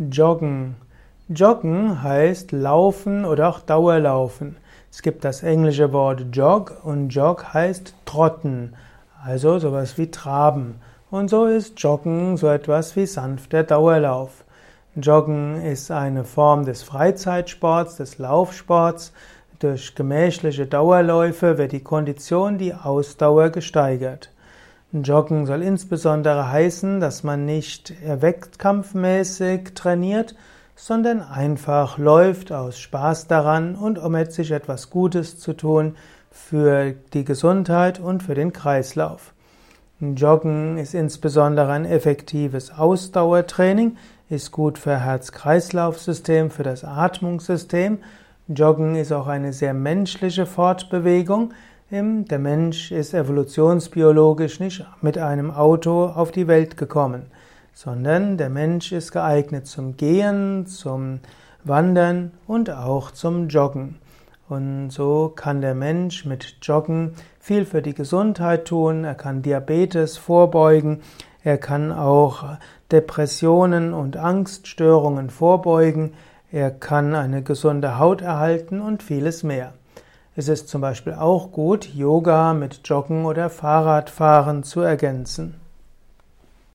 Joggen. Joggen heißt laufen oder auch Dauerlaufen. Es gibt das englische Wort jog und jog heißt trotten, also sowas wie traben. Und so ist Joggen so etwas wie sanfter Dauerlauf. Joggen ist eine Form des Freizeitsports, des Laufsports. Durch gemächliche Dauerläufe wird die Kondition, die Ausdauer gesteigert. Joggen soll insbesondere heißen, dass man nicht wettkampfmäßig trainiert, sondern einfach läuft aus Spaß daran und um sich etwas Gutes zu tun für die Gesundheit und für den Kreislauf. Joggen ist insbesondere ein effektives Ausdauertraining, ist gut für Herz-Kreislauf-System, für das Atmungssystem. Joggen ist auch eine sehr menschliche Fortbewegung, der Mensch ist evolutionsbiologisch nicht mit einem Auto auf die Welt gekommen, sondern der Mensch ist geeignet zum Gehen, zum Wandern und auch zum Joggen. Und so kann der Mensch mit Joggen viel für die Gesundheit tun, er kann Diabetes vorbeugen, er kann auch Depressionen und Angststörungen vorbeugen, er kann eine gesunde Haut erhalten und vieles mehr. Es ist zum Beispiel auch gut, Yoga mit Joggen oder Fahrradfahren zu ergänzen.